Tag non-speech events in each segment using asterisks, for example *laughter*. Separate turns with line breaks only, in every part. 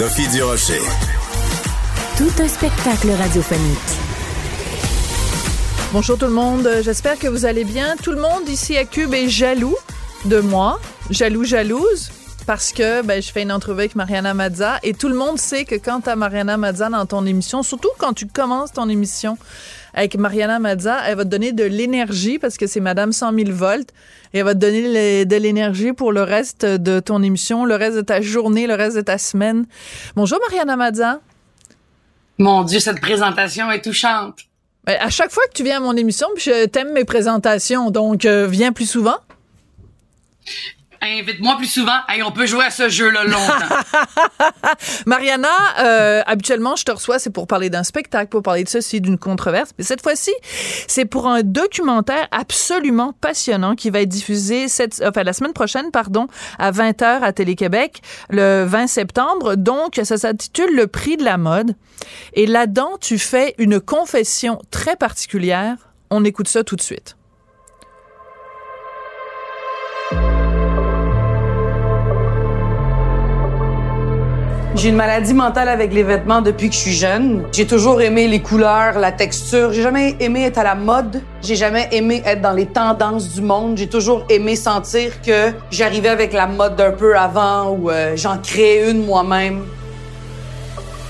Sophie Durocher.
Tout un spectacle radiophonique.
Bonjour tout le monde, j'espère que vous allez bien. Tout le monde ici à Cube est jaloux de moi, jaloux, jalouse, parce que ben, je fais une entrevue avec Mariana Mazza et tout le monde sait que quand tu as Mariana Mazza dans ton émission, surtout quand tu commences ton émission avec Mariana Mazza, elle va te donner de l'énergie parce que c'est Madame 100 000 volts et elle va te donner de l'énergie pour le reste de ton émission, le reste de ta journée, le reste de ta semaine. Bonjour Mariana Mazza.
Mon Dieu, cette présentation est touchante.
Ben, à chaque fois que tu viens à mon émission, je t'aime mes présentations, donc euh, viens plus souvent.
Invite-moi plus souvent. Hey, on peut jouer à ce jeu-là longtemps. *laughs*
Mariana, euh, habituellement, je te reçois, c'est pour parler d'un spectacle, pour parler de ceci, d'une controverse. Mais cette fois-ci, c'est pour un documentaire absolument passionnant qui va être diffusé cette, enfin, la semaine prochaine, pardon, à 20h à Télé-Québec, le 20 septembre. Donc, ça s'intitule Le prix de la mode. Et là-dedans, tu fais une confession très particulière. On écoute ça tout de suite.
J'ai une maladie mentale avec les vêtements depuis que je suis jeune. J'ai toujours aimé les couleurs, la texture. J'ai jamais aimé être à la mode. J'ai jamais aimé être dans les tendances du monde. J'ai toujours aimé sentir que j'arrivais avec la mode d'un peu avant ou euh, j'en créais une moi-même.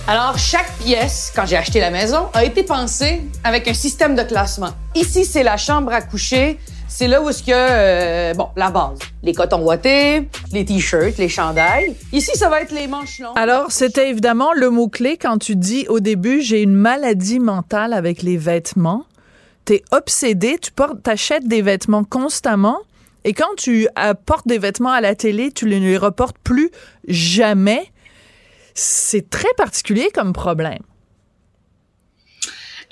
Alors, chaque pièce, quand j'ai acheté la maison, a été pensée avec un système de classement. Ici, c'est la chambre à coucher. C'est là où est-ce que, euh, bon, la base. Les cotons ouatés, les t-shirts, les chandails. Ici, ça va être les manches longues.
Alors, c'était évidemment le mot-clé quand tu dis au début, j'ai une maladie mentale avec les vêtements. T'es obsédé, tu portes, t'achètes des vêtements constamment. Et quand tu apportes des vêtements à la télé, tu ne les reportes plus jamais. C'est très particulier comme problème.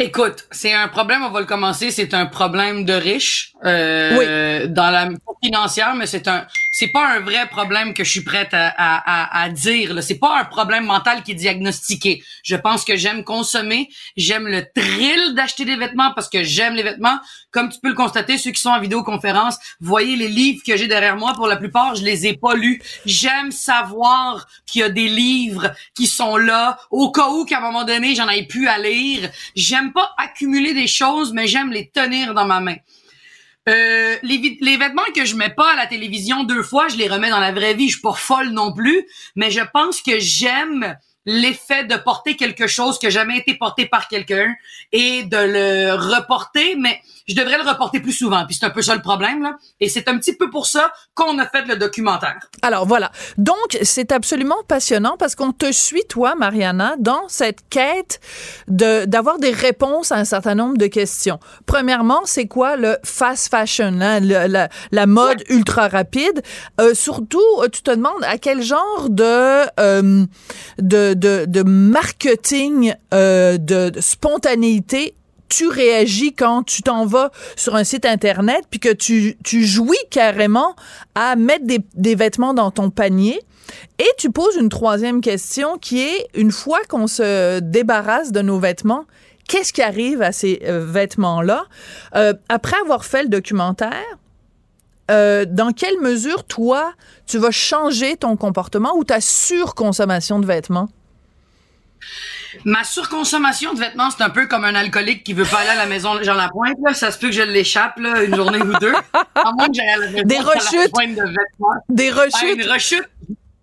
Écoute, c'est un problème, on va le commencer, c'est un problème de riches euh, dans la financière, mais c'est un c'est pas un vrai problème que je suis prête à, à, à dire. Là. C'est pas un problème mental qui est diagnostiqué. Je pense que j'aime consommer, j'aime le thrill d'acheter des vêtements parce que j'aime les vêtements. Comme tu peux le constater, ceux qui sont en vidéoconférence, voyez les livres que j'ai derrière moi. Pour la plupart, je les ai pas lus. J'aime savoir qu'il y a des livres qui sont là au cas où qu'à un moment donné j'en ai plus à lire. J'aime pas accumuler des choses, mais j'aime les tenir dans ma main. Euh, les, vêtements que je mets pas à la télévision deux fois, je les remets dans la vraie vie. Je suis pas folle non plus, mais je pense que j'aime l'effet de porter quelque chose n'a jamais été porté par quelqu'un et de le reporter, mais je devrais le reporter plus souvent. Puis c'est un peu ça le problème, là. Et c'est un petit peu pour ça qu'on a fait le documentaire.
Alors voilà. Donc, c'est absolument passionnant parce qu'on te suit, toi, Mariana, dans cette quête de, d'avoir des réponses à un certain nombre de questions. Premièrement, c'est quoi le fast fashion, hein, la, la, mode ultra rapide? Euh, surtout, tu te demandes à quel genre de, euh, de, de, de, marketing, euh, de, de spontanéité tu réagis quand tu t'en vas sur un site internet puis que tu, tu jouis carrément à mettre des, des vêtements dans ton panier. Et tu poses une troisième question qui est, une fois qu'on se débarrasse de nos vêtements, qu'est-ce qui arrive à ces euh, vêtements-là? Euh, après avoir fait le documentaire, euh, dans quelle mesure, toi, tu vas changer ton comportement ou ta surconsommation de vêtements?
Ma surconsommation de vêtements, c'est un peu comme un alcoolique qui veut pas aller à la maison Jean Lapointe. Là. Ça se peut que je l'échappe là, une journée ou deux. À moins que j'aille à la maison
Des rechutes.
de vêtements.
Des rechutes.
une rechute.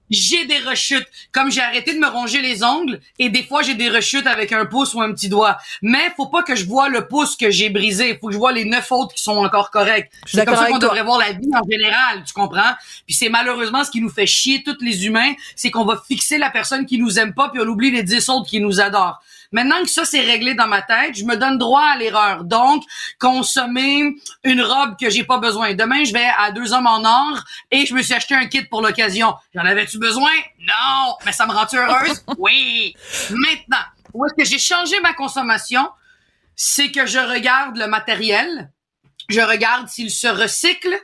J'ai des rechutes. Comme j'ai arrêté de me ronger les ongles et des fois j'ai des rechutes avec un pouce ou un petit doigt. Mais faut pas que je vois le pouce que j'ai brisé. Faut que je vois les neuf autres qui sont encore corrects. C'est comme ça qu'on devrait voir la vie en général, tu comprends? Puis c'est malheureusement ce qui nous fait chier tous les humains, c'est qu'on va fixer la personne qui nous aime pas puis on oublie les dix autres qui nous adorent. Maintenant que ça c'est réglé dans ma tête, je me donne droit à l'erreur. Donc, consommer une robe que j'ai pas besoin. Demain, je vais à Deux Hommes en Or et je me suis acheté un kit pour l'occasion. J'en avais-tu besoin? Non! Mais ça me rend-tu heureuse? *laughs* oui! Maintenant, où est-ce que j'ai changé ma consommation? C'est que je regarde le matériel, je regarde s'il se recycle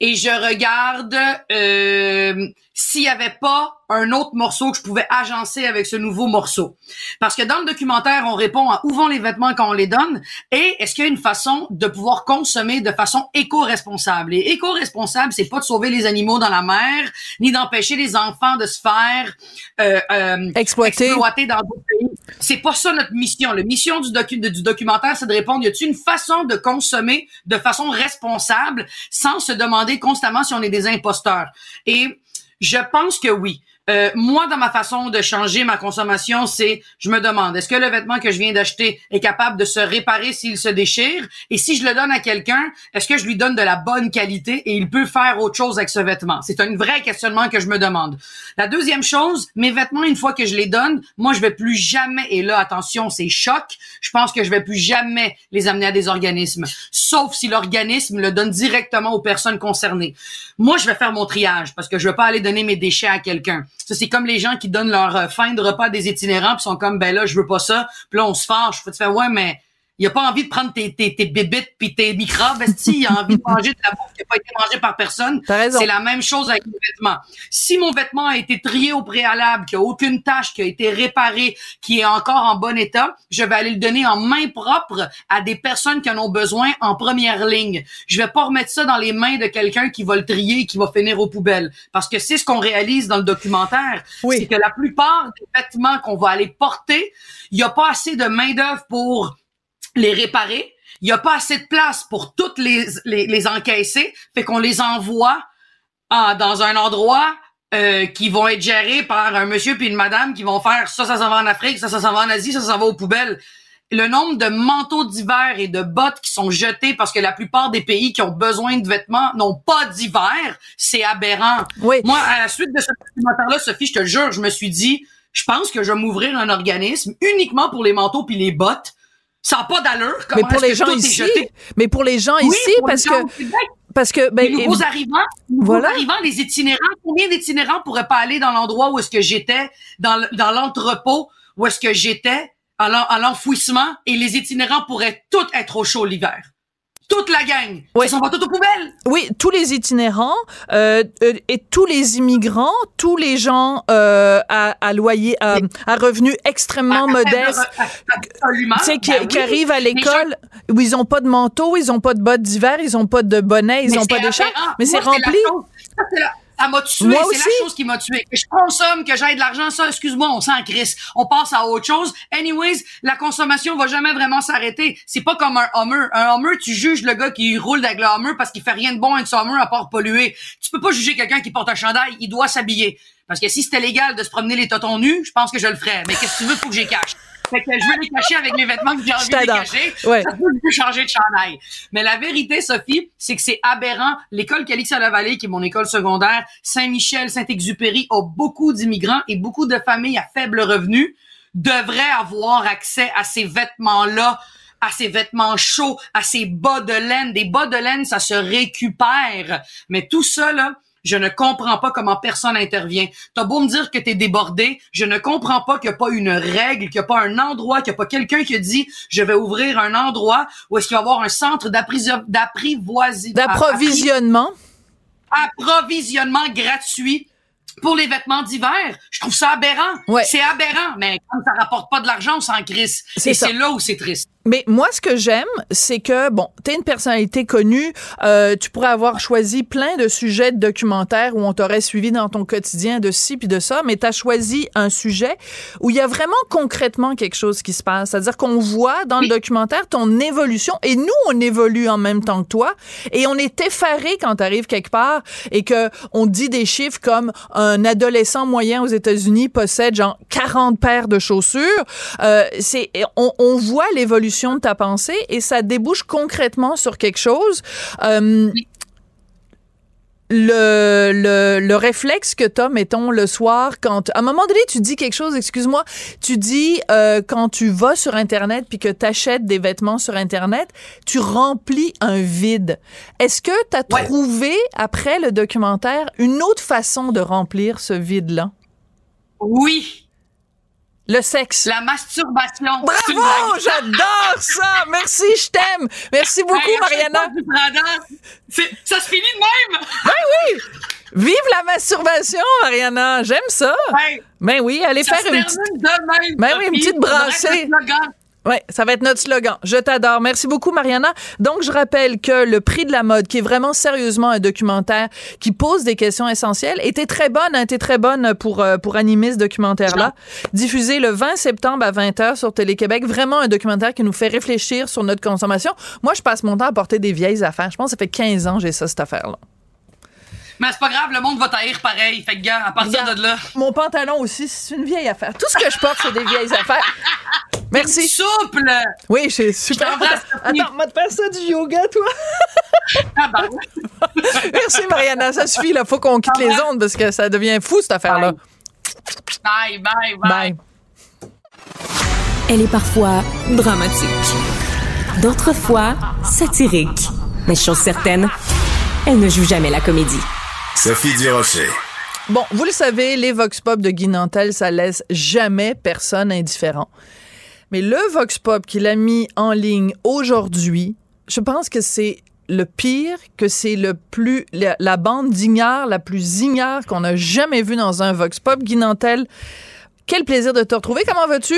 et je regarde euh, s'il y avait pas un autre morceau que je pouvais agencer avec ce nouveau morceau. Parce que dans le documentaire, on répond à où vont les vêtements quand on les donne et est-ce qu'il y a une façon de pouvoir consommer de façon éco-responsable? Et éco-responsable, c'est pas de sauver les animaux dans la mer, ni d'empêcher les enfants de se faire euh, euh,
exploiter.
exploiter dans d'autres pays. C'est pas ça notre mission. La mission du, docu du documentaire, c'est de répondre, y a-t-il une façon de consommer de façon responsable sans se demander constamment si on est des imposteurs? Et je pense que oui. Euh, moi, dans ma façon de changer ma consommation, c'est, je me demande, est-ce que le vêtement que je viens d'acheter est capable de se réparer s'il se déchire? Et si je le donne à quelqu'un, est-ce que je lui donne de la bonne qualité et il peut faire autre chose avec ce vêtement? C'est un vrai questionnement que je me demande. La deuxième chose, mes vêtements, une fois que je les donne, moi, je vais plus jamais, et là, attention, c'est choc, je pense que je vais plus jamais les amener à des organismes, sauf si l'organisme le donne directement aux personnes concernées. Moi, je vais faire mon triage parce que je veux pas aller donner mes déchets à quelqu'un. C'est comme les gens qui donnent leur euh, fin de repas à des itinérants puis sont comme, ben là, je veux pas ça. Puis là, on se fâche. Faut te ouais, mais il a pas envie de prendre tes, tes, tes bébites puis tes microbes. Si, il a envie de manger de la bouffe qui n'a pas été mangée par personne. C'est la même chose avec les vêtements. Si mon vêtement a été trié au préalable, qu'il n'y a aucune tâche qui a été réparée, qui est encore en bon état, je vais aller le donner en main propre à des personnes qui en ont besoin en première ligne. Je vais pas remettre ça dans les mains de quelqu'un qui va le trier et qui va finir aux poubelles. Parce que c'est ce qu'on réalise dans le documentaire.
Oui.
C'est que la plupart des vêtements qu'on va aller porter, il n'y a pas assez de main-d'œuvre pour les réparer. Il y a pas assez de place pour toutes les, les, les encaisser. Fait qu'on les envoie ah, dans un endroit euh, qui vont être gérés par un monsieur puis une madame qui vont faire ça, ça s'en va en Afrique, ça, ça s'en va en Asie, ça s'en va aux poubelles. Le nombre de manteaux d'hiver et de bottes qui sont jetés parce que la plupart des pays qui ont besoin de vêtements n'ont pas d'hiver, c'est aberrant.
Oui.
Moi, à la suite de ce documentaire-là, Sophie, je te le jure, je me suis dit, je pense que je vais m'ouvrir un organisme uniquement pour les manteaux puis les bottes ça n'a pas d'allure.
Mais pour les gens ici, mais pour les gens ici, parce que parce que ben,
les nouveaux arrivants, les nouveaux
Voilà.
arrivants, les itinérants, combien d'itinérants pourraient pas aller dans l'endroit où est-ce que j'étais, dans, dans l'entrepôt où est-ce que j'étais, à l'enfouissement, et les itinérants pourraient tous être au chaud l'hiver? Toute la gang.
Oui.
Ils sont pas tous aux poubelles.
Oui, tous les itinérants euh, euh, et tous les immigrants, tous les gens euh, à, à loyer, à, à revenus extrêmement modestes, tu sais, qui,
Ben
qui
oui.
arrivent à l'école où ils ont pas de manteau, ils ont pas de bottes d'hiver, ils ont pas de bonnet, ils
Mais
ont pas d'écharpe, mais c'est rempli.
chose- ça, c'est la- Ça m'a tué. C'est la chose qui m'a tué. Que je consomme, que j'aille de l'argent, ça, excuse-moi, on s'en crisse. On passe à autre chose. Anyways, la consommation va jamais vraiment s'arrêter. C'est pas comme un Hummer. Un Hummer, tu juges le gars qui roule avec le Hummer parce qu'il fait rien de bon avec son Hummer à part polluer. Tu peux pas juger quelqu'un qui porte un chandail. Il doit s'habiller. Parce que si c'était légal de se promener les totons nus, je pense que je le ferais. Mais qu'est-ce que tu veux, faut que j'y cache. Fait que je veux les cacher avec mes vêtements que j'ai envie de les cacher.
Ouais.
Ça peut plus changer de chandail. Mais la vérité, Sophie, c'est que c'est aberrant. L'école Calix à la Vallée, qui est mon école secondaire, Saint-Michel, Saint-Exupéry, a beaucoup d'immigrants et beaucoup de familles à faible revenu devraient avoir accès à ces vêtements-là à ces vêtements chauds, à ces bas de laine. Des bas de laine, ça se récupère. Mais tout ça, là, je ne comprends pas comment personne intervient. T'as beau me dire que t'es débordé, je ne comprends pas qu'il n'y a pas une règle, qu'il n'y a pas un endroit, qu'il n'y a pas quelqu'un qui a dit je vais ouvrir un endroit où est-ce qu'il va y avoir un centre
D'approvisionnement.
approvisionnement gratuit pour les vêtements d'hiver. Je trouve ça aberrant.
Ouais.
C'est aberrant, mais comme ça rapporte pas de l'argent, on s'en crisse. Et c'est là où c'est triste.
Mais moi, ce que j'aime, c'est que, bon, t'es une personnalité connue, euh, tu pourrais avoir choisi plein de sujets de documentaires où on t'aurait suivi dans ton quotidien de ci puis de ça, mais t'as choisi un sujet où il y a vraiment concrètement quelque chose qui se passe. C'est-à-dire qu'on voit dans le documentaire ton évolution et nous, on évolue en même temps que toi et on est effaré quand t'arrives quelque part et que on dit des chiffres comme un adolescent moyen aux États-Unis possède genre 40 paires de chaussures. Euh, c'est, on, on voit l'évolution de ta pensée et ça débouche concrètement sur quelque chose. Euh, le, le, le réflexe que tu as, mettons, le soir, quand... À un moment donné, tu dis quelque chose, excuse-moi, tu dis euh, quand tu vas sur Internet puis que tu achètes des vêtements sur Internet, tu remplis un vide. Est-ce que tu as trouvé, après le documentaire, une autre façon de remplir ce vide-là?
Oui.
Le sexe.
La masturbation.
Bravo! J'adore ça! Merci, je t'aime! Merci beaucoup, Mariana!
Ça se finit de même!
Ben oui! Vive la masturbation, Mariana! J'aime ça! Ben oui, allez faire une petite... Ben oui, une petite brassée. Oui, ça va être notre slogan. Je t'adore. Merci beaucoup, Mariana. Donc, je rappelle que Le Prix de la mode, qui est vraiment sérieusement un documentaire qui pose des questions essentielles, était très bonne, hein, était très bonne pour, euh, pour animer ce documentaire-là. Diffusé le 20 septembre à 20h sur Télé-Québec. Vraiment un documentaire qui nous fait réfléchir sur notre consommation. Moi, je passe mon temps à porter des vieilles affaires. Je pense que ça fait 15 ans que j'ai ça, cette affaire-là.
Mais c'est pas grave, le monde va taire pareil. Fait que, gars, à partir de là.
Mon pantalon aussi, c'est une vieille affaire. Tout ce que je porte, c'est des vieilles affaires. Merci.
Souple!
Oui, j'ai super. Attends, on va te faire ça du yoga, toi? ah bah *laughs* Merci, Mariana. Ça suffit, là. Faut qu'on quitte les ondes parce que ça devient fou, cette affaire-là.
Bye, bye, bye. Bye.
Elle est parfois dramatique. D'autres fois, satirique. Mais chose certaine, elle ne joue jamais la comédie.
Sophie Durocher.
Bon, vous le savez, les Vox Pop de Guy Nantel, ça laisse jamais personne indifférent. Mais le Vox Pop qu'il a mis en ligne aujourd'hui, je pense que c'est le pire, que c'est plus la, bande d'ignards la plus ignare qu'on a jamais vue dans un Vox Pop. Guy Nantel, quel plaisir de te retrouver. Comment vas-tu?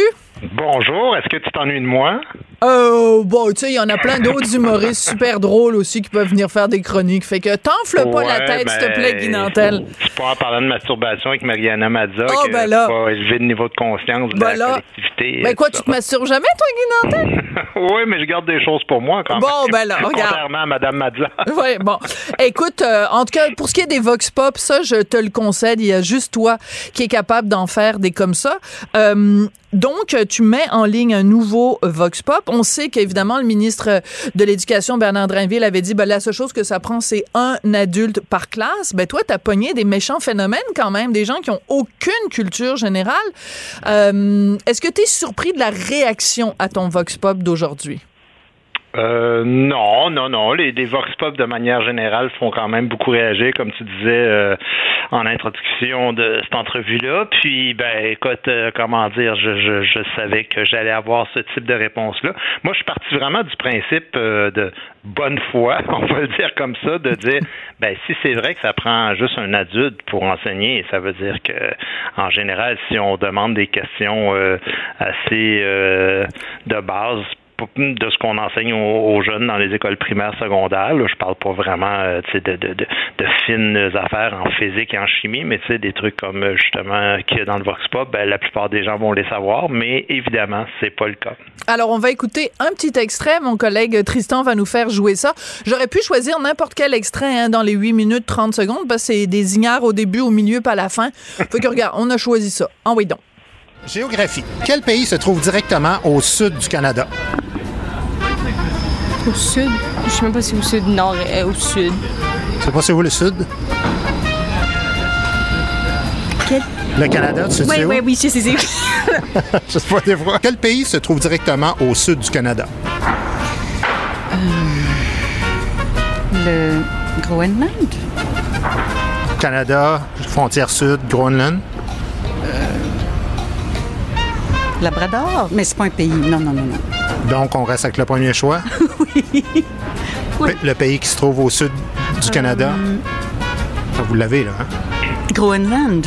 Bonjour. Est-ce que tu t'ennuies de moi?
Euh, bon, tu sais, il y en a plein d'autres humoristes *laughs* super drôles aussi qui peuvent venir faire des chroniques. Fait que t'enfle pas la tête, s'il te plaît, ben, Guy Nantel.
Je pas en parlant de masturbation avec Mariana Mazza, oh, ben là. pas élever le niveau de conscience de ben la collectivité.
Ben quoi, tu te masturbes jamais, toi, Guy Nantel? *laughs*
oui, mais je garde des choses pour moi, quand même.
Bon, ben là, regarde.
Contrairement à Madame Mazza. *laughs*
oui, bon. Écoute, euh, en tout cas, pour ce qui est des Vox Pop, ça, je te le concède, il y a juste toi qui est capable d'en faire des comme ça. Euh, donc, tu mets en ligne un nouveau Vox Pop. On sait qu'évidemment, le ministre de l'Éducation, Bernard Drinville, avait dit, ben, la seule chose que ça prend, c'est un adulte par classe. Ben, toi, t'as pogné des méchants phénomènes quand même, des gens qui ont aucune culture générale. Euh, est-ce que tu es surpris de la réaction à ton Vox Pop d'aujourd'hui?
Euh, non, non, non. Les, les, vox pop de manière générale font quand même beaucoup réagir, comme tu disais euh, en introduction de cette entrevue-là. Puis, ben, écoute, euh, comment dire, je, je, je savais que j'allais avoir ce type de réponse-là. Moi, je suis parti vraiment du principe de bonne foi, *laughs* on va le dire comme ça, de dire, *laughs* ben, si c'est vrai que ça prend juste un adulte pour enseigner, ça veut dire que, en général, si on demande des questions assez de base de ce qu'on enseigne aux, jeunes dans les écoles primaires, secondaires. Là, je parle pas vraiment euh, de, fines affaires en physique et en chimie, mais des trucs comme euh, justement qu'il y a dans le Vox Pop, ben, la plupart des gens vont les savoir, mais évidemment, c'est pas le cas.
Alors, on va écouter un petit extrait. Mon collègue Tristan va nous faire jouer ça. J'aurais pu choisir n'importe quel extrait hein, dans les 8 minutes 30 secondes, parce que c'est des ignares au début, au milieu, pas à la fin. Fait que regarde, on a choisi ça. En oui donc.
Géographie. Quel pays se trouve directement au sud du Canada?
Au sud? Je sais même pas si au sud, nord, et au sud.
C'est pas c'est où le sud?
Quel?
Le Canada, tu sais
Oui, oui, oui, je sais, c'est *laughs*
Je sais pas des fois. Quel pays se trouve directement au sud du Canada?
Euh, le Groenland?
Canada, frontière sud, Groenland.
Labrador? Mais c'est pas un pays. Non, non, non, non.
Donc, on reste avec le premier choix? *laughs*
oui.
Le pays qui se trouve au sud du Canada? Euh, vous l'avez, là, hein?
Groenland.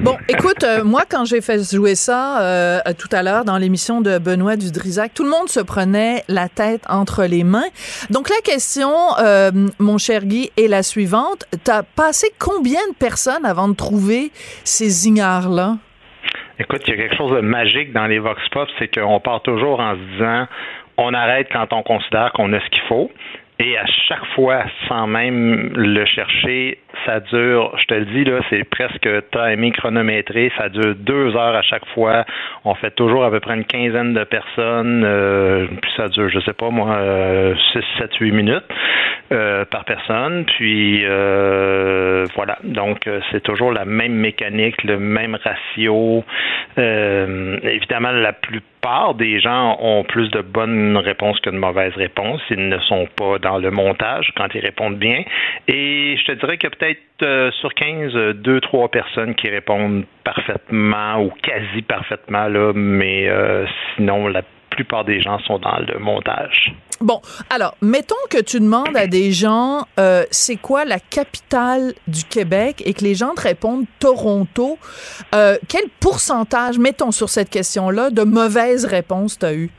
Bon, écoute, euh, moi, quand j'ai fait jouer ça euh, tout à l'heure dans l'émission de Benoît Dudrisac, tout le monde se prenait la tête entre les mains. Donc, la question, mon cher Guy, est la suivante. T'as passé combien de personnes avant de trouver ces ignares-là?
Écoute, il y a quelque chose de magique dans les Vox Pop, c'est qu'on part toujours en se disant on arrête quand on considère qu'on a ce qu'il faut. Et à chaque fois, sans même le chercher, ça dure, je te le dis, là, c'est presque timing chronométré. Ça dure deux heures à chaque fois. On fait toujours à peu près une quinzaine de personnes. Euh, puis ça dure, je sais pas moi, euh, 6, 7, 8 minutes euh, par personne. Puis euh, voilà. Donc, c'est toujours la même mécanique, le même ratio. évidemment, la plupart des gens ont plus de bonnes réponses que de mauvaises réponses. Ils ne sont pas dans le montage quand ils répondent bien. Et je te dirais que peut-être euh, sur 15, euh, deux, trois personnes qui répondent parfaitement ou quasi parfaitement, là, mais euh, sinon, la plupart des gens sont dans le montage.
Bon, alors, mettons que tu demandes à des gens c'est quoi la capitale du Québec et que les gens te répondent Toronto. quel pourcentage, mettons sur cette question-là, de mauvaises réponses tu as eu?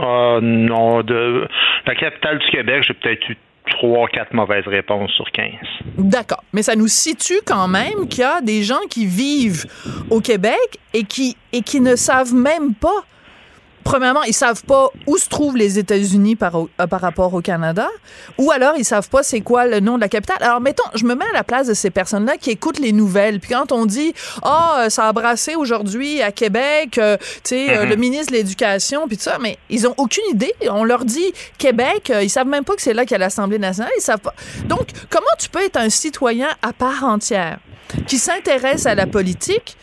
non, de la capitale du Québec, j'ai peut-être eu trois, quatre mauvaises réponses sur 15.
D'accord. Mais ça nous situe quand même qu'il y a des gens qui vivent au Québec et qui, et qui ne savent même pas premièrement, ils savent pas où se trouvent les États-Unis par, euh, par rapport au Canada, ou alors ils savent pas c'est quoi le nom de la capitale. Alors mettons, je me mets à la place de ces personnes-là qui écoutent les nouvelles. Puis quand on dit ah oh, ça a brassé aujourd'hui à Québec, euh, tu sais mm-hmm. le ministre de l'Éducation puis tout ça, mais ils ont aucune idée. On leur dit Québec, ils savent même pas que c'est là qu'il y a l'Assemblée nationale. Ils savent pas. Donc comment tu peux être un citoyen à part entière qui s'intéresse à la politique?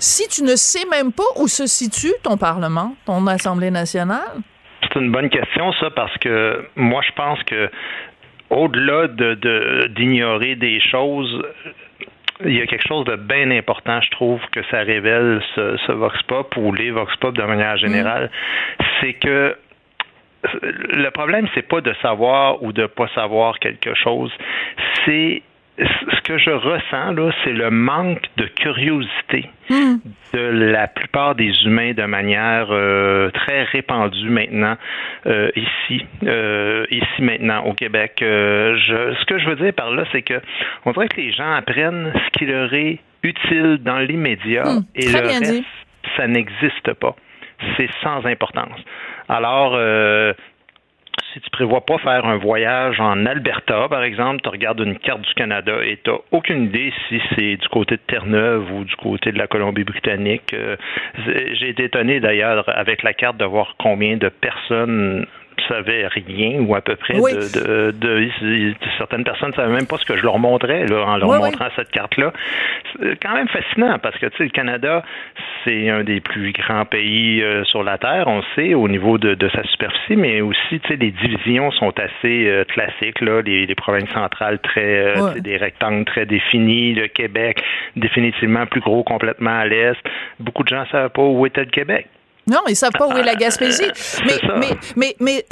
Si tu ne sais même pas où se situe ton Parlement, ton Assemblée nationale?
C'est une bonne question, ça, parce que moi, je pense que au-delà de, d'ignorer des choses, il y a quelque chose de bien important, je trouve, que ça révèle ce, Vox Pop ou les Vox Pop de manière générale. Mm. C'est que le problème, c'est pas de savoir ou de pas savoir quelque chose, c'est ce que je ressens, là, c'est le manque de curiosité hmm. de la plupart des humains de manière euh, très répandue maintenant euh, ici, euh, ici maintenant au Québec. Je, ce que je veux dire par là, c'est que on dirait que les gens apprennent ce qui leur est utile dans l'immédiat hmm. et le reste, ça n'existe pas. C'est sans importance. Alors, si tu prévois pas faire un voyage en Alberta, par exemple, tu regardes une carte du Canada et tu n'as aucune idée si c'est du côté de Terre-Neuve ou du côté de la Colombie-Britannique. Euh, j'ai été étonné d'ailleurs avec la carte de voir combien de personnes savaient rien ou à peu près de, de, certaines personnes ne savaient même pas ce que je leur montrais là, en leur montrant cette carte-là. C'est quand même fascinant parce que tu sais, le Canada, c'est un des plus grands pays euh, sur la Terre, on sait, au niveau de, sa superficie, mais aussi, tu sais, les divisions sont assez euh, classiques, là, les, provinces centrales très, euh, des rectangles très définis, le Québec définitivement plus gros complètement à l'est. Beaucoup de gens ne savent pas où était le Québec.
Non, ils savent pas où est la Gaspésie. *laughs* Mais, mais, mais, mais,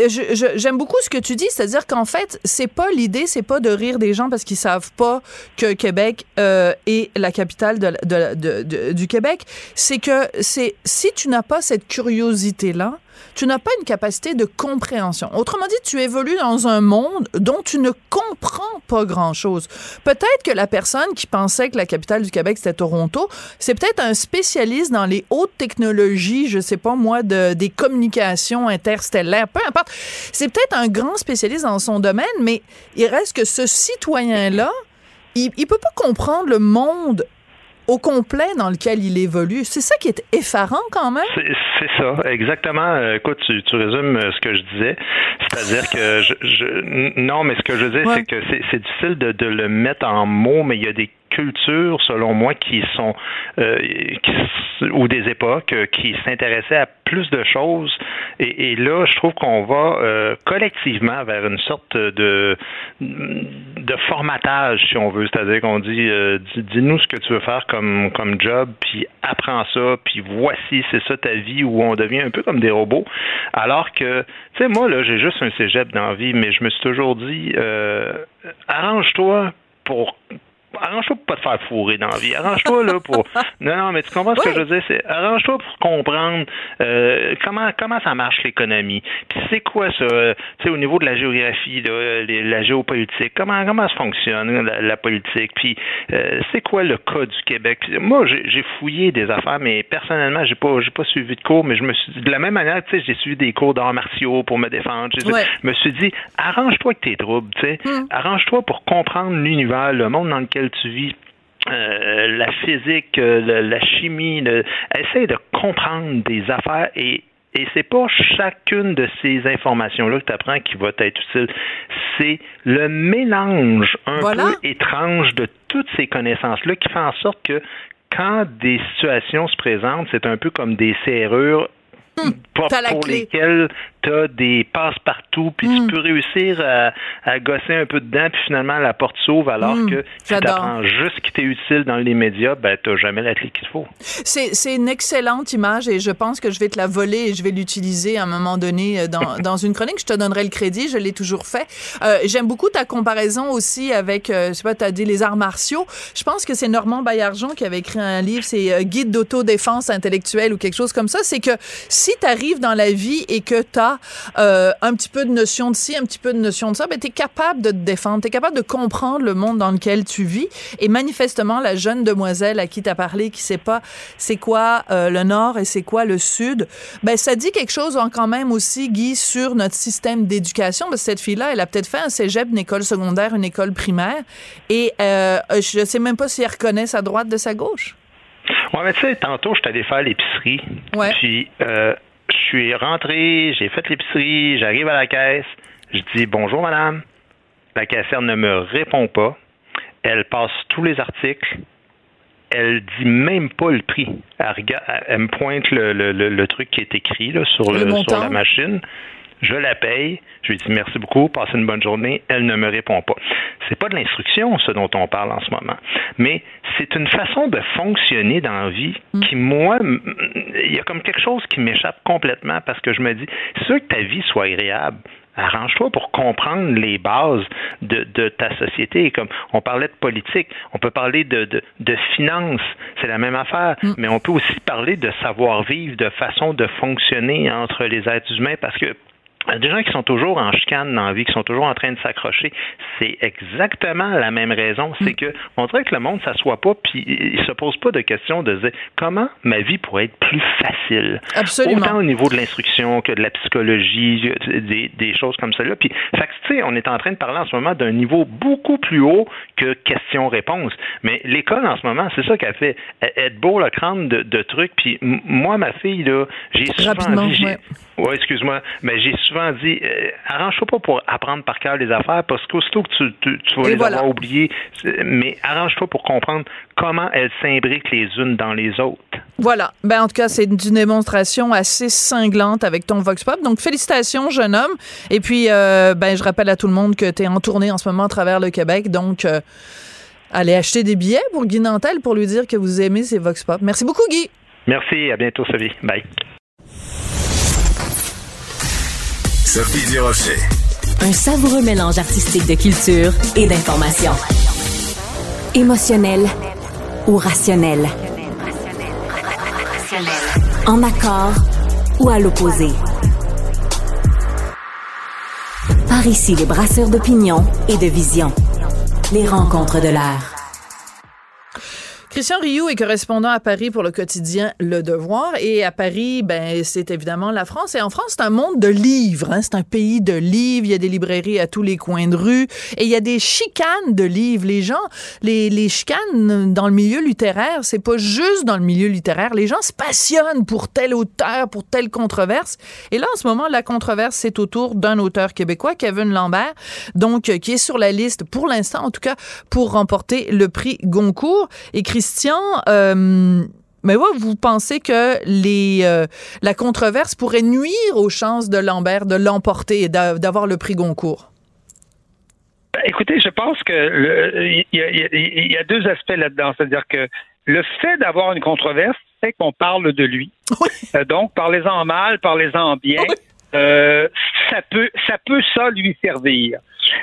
j'aime beaucoup ce que tu dis, c'est-à-dire qu'en fait, c'est pas l'idée, c'est pas de rire des gens parce qu'ils savent pas que Québec euh, est la capitale de, de, de, du Québec. C'est que c'est si tu n'as pas cette curiosité là, tu n'as pas une capacité de compréhension. Autrement dit, tu évolues dans un monde dont tu ne comprends pas grand-chose. Peut-être que la personne qui pensait que la capitale du Québec c'était Toronto, c'est peut-être un spécialiste dans les hautes technologies, je sais pas moi, de, des communications interstellaires, peu importe. C'est peut-être un grand spécialiste dans son domaine, mais il reste que ce citoyen-là, il, il peut pas comprendre le monde au complet dans lequel il évolue. C'est ça qui est effarant quand même.
C'est ça, exactement. Euh, écoute, tu, tu, résumes euh, ce que je disais. C'est-à-dire que je, je, non, mais ce que je dire, c'est que c'est difficile de, de, le mettre en mots, mais il y a des cultures, selon moi, qui sont euh, ou des époques euh, qui s'intéressaient à plus de choses. Et, là, je trouve qu'on va euh, collectivement vers une sorte de de formatage, si on veut. C'est-à-dire qu'on dit, dis-nous ce que tu veux faire comme comme job, puis apprends ça, puis voici, c'est ça ta vie, où on devient un peu comme des robots. Alors que, tu sais, moi là, j'ai juste un cégep dans la vie, mais je me suis toujours dit, arrange-toi pour arrange-toi pour pas te faire fourrer dans la vie. Arrange-toi là pour. *laughs* Non, non, mais tu comprends ce que je veux dire? C'est arrange-toi pour comprendre euh, comment comment ça marche l'économie. Puis c'est quoi ça? Tu sais, au niveau de la géographie, là, la géopolitique, comment comment ça fonctionne la, politique? Puis euh, c'est quoi le cas du Québec? moi, j'ai fouillé des affaires, mais personnellement, j'ai pas j'ai pas suivi de cours, mais je me suis dit, de la même manière, tu sais, j'ai suivi des cours d'arts martiaux pour me défendre. Je me suis dit, arrange-toi avec tes troubles, tu sais. Hmm. Arrange-toi pour comprendre l'univers, le monde dans lequel tu vis. Euh, la physique, euh, la chimie, essaye de comprendre des affaires et et c'est pas chacune de ces informations-là que tu apprends qui va être utile. C'est le mélange un peu étrange de toutes ces connaissances-là qui fait en sorte que quand des situations se présentent, c'est un peu comme des serrures hmm, pour, pour lesquelles tu as des passe-partout, puis tu hmm. peux réussir à, gosser un peu dedans, puis finalement la porte s'ouvre, alors hmm. que si tu apprends juste ce qui t'est utile dans les médias, ben tu jamais la clé qu'il faut.
C'est une excellente image et je pense que je vais te la voler et je vais l'utiliser à un moment donné euh, dans, *laughs* dans, une chronique. Je te donnerai le crédit, je l'ai toujours fait. Euh, J'aime beaucoup ta comparaison aussi avec, euh, je sais pas, tu as dit les arts martiaux. Je pense que c'est Normand Baillargeon qui avait écrit un livre, c'est euh, Guide d'autodéfense intellectuelle ou quelque chose comme ça. C'est que si tu arrives dans la vie et que tu as euh, un petit peu de notion de ci, un petit peu de notion de ça, ben, tu es capable de te défendre, tu es capable de comprendre le monde dans lequel tu vis. Et manifestement, la jeune demoiselle à qui tu as parlé, qui sait pas c'est quoi euh, le Nord et c'est quoi le Sud, ben, ça dit quelque chose quand même aussi, Guy, sur notre système d'éducation. Cette fille-là, elle a peut-être fait un cégep, une école secondaire, une école primaire. Et euh, je sais même pas si elle reconnaît sa droite de sa gauche.
Ouais, mais tu sais, tantôt, je t'allais faire l'épicerie. Ouais. Puis, euh, je suis rentré, j'ai fait l'épicerie, j'arrive à la caisse, je dis bonjour madame. La caissière ne me répond pas. Elle passe tous les articles. Elle dit même pas le prix. Elle, me pointe le, truc qui est écrit sur, sur la machine. Je la paye. Je lui dis merci beaucoup, passez une bonne journée. Elle ne me répond pas. C'est pas de l'instruction, ce dont on parle en ce moment. Mais c'est une façon de fonctionner dans la vie mm. qui, moi, il y a comme quelque chose qui m'échappe complètement parce que je me dis, c'est que ta vie soit agréable arrange-toi pour comprendre les bases de, ta société. Comme on parlait de politique, on peut parler de, de, de finances, c'est la même affaire, mm. mais on peut aussi parler de savoir-vivre, de façon de fonctionner entre les êtres humains, parce que des gens qui sont toujours en chicane dans la vie, qui sont toujours en train de s'accrocher, c'est exactement la même raison. C'est mm. que on dirait que le monde s'assoit pas puis il se pose pas de questions de dire comment ma vie pourrait être plus facile?
Absolument.
Autant au niveau de l'instruction que de la psychologie, des, des choses comme ça là. Puis, fait tu sais, on est en train de parler en ce moment d'un niveau beaucoup plus haut que questions-réponses. Mais l'école en ce moment, c'est ça qu'elle fait. Être beau le crâne de, de trucs. Puis moi, ma fille là, j'ai souvent dit, ouais, excuse-moi, mais j'ai souvent dit, euh, arrange-toi pas pour apprendre par cœur les affaires, parce qu'aussitôt que tu, tu, tu vas les avoir oubliées, mais arrange-toi pour comprendre comment elles s'imbriquent les unes dans les autres.
Voilà. Ben, en tout cas, c'est une démonstration assez cinglante avec ton Vox Pop. Donc, félicitations, jeune homme. Et puis, euh, ben, je rappelle à tout le monde que tu es en tournée en ce moment à travers le Québec. Donc, euh, allez acheter des billets pour Guy Nantel pour lui dire que vous aimez ses Vox Pop. Merci beaucoup, Guy.
Merci. À bientôt, Sophie. Bye.
Sophie Durocher. Un savoureux mélange artistique de culture et d'information. Émotionnel ou rationnel? En accord ou à l'opposé? Par ici, les brasseurs d'opinion et de vision. Les rencontres de l'air.
Christian Rioux est correspondant à Paris pour le quotidien Le Devoir. Et à Paris, ben, c'est évidemment la France. Et en France, c'est un monde de livres. Hein. C'est un pays de livres. Il y a des librairies à tous les coins de rue. Et il y a des chicanes de livres. Les gens, les, les chicanes dans le milieu littéraire, c'est pas juste dans le milieu littéraire. Les gens se passionnent pour tel auteur, pour telle controverse. Et là, en ce moment, la controverse, c'est autour d'un auteur québécois, Kevin Lambert, donc, qui est sur la liste, pour l'instant, en tout cas, pour remporter le prix Goncourt. Et Christian Euh, mais vous pensez que les, euh, la controverse pourrait nuire aux chances de Lambert de l'emporter et d'avoir le prix Goncourt?
Écoutez, je pense que il y, a deux aspects là-dedans. C'est-à-dire que le fait d'avoir une controverse c'est qu'on parle de lui. *laughs* Euh, donc, parlez-en mal, parlez-en bien. ça peut, ça peut ça lui servir.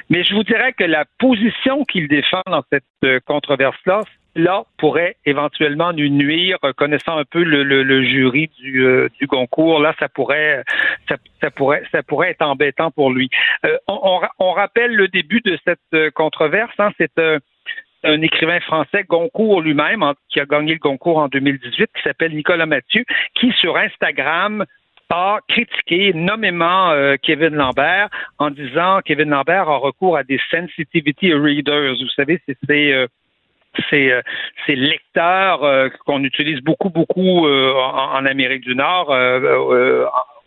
Mais je vous dirais que la position qu'il défend dans cette controverse-là, là, pourrait éventuellement nous nuire, connaissant un peu le, jury du, euh, du concours. Là, ça pourrait, ça, pourrait, ça pourrait être embêtant pour lui. Euh, on, rappelle le début de cette controverse. Hein, c'est un écrivain français, Goncourt lui-même, qui a gagné le concours en 2018, qui s'appelle Nicolas Mathieu, qui sur Instagram a critiqué nommément euh, Kevin Lambert en disant Kevin Lambert a recours à des sensitivity readers. Vous savez, c'est ces, euh, euh, lecteurs qu'on utilise beaucoup, beaucoup en, en, Amérique du Nord,